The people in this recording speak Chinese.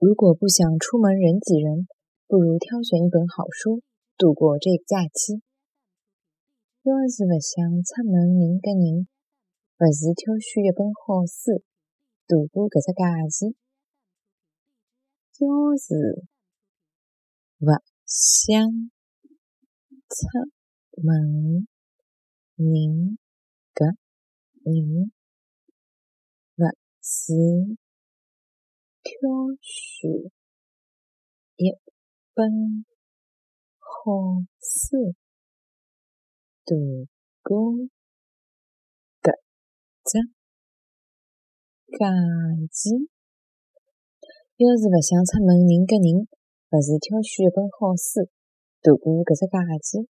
如果不想出门人挤人，不如挑选一本好书度过这个假期。要是不想出门人挤人，不如挑选一本好书度过搿只假期。要是不想出门人挤人，不如挑选一本好书度过搿只假期。要是不想出门人挤人，不如挑选一本好书度过搿只假期。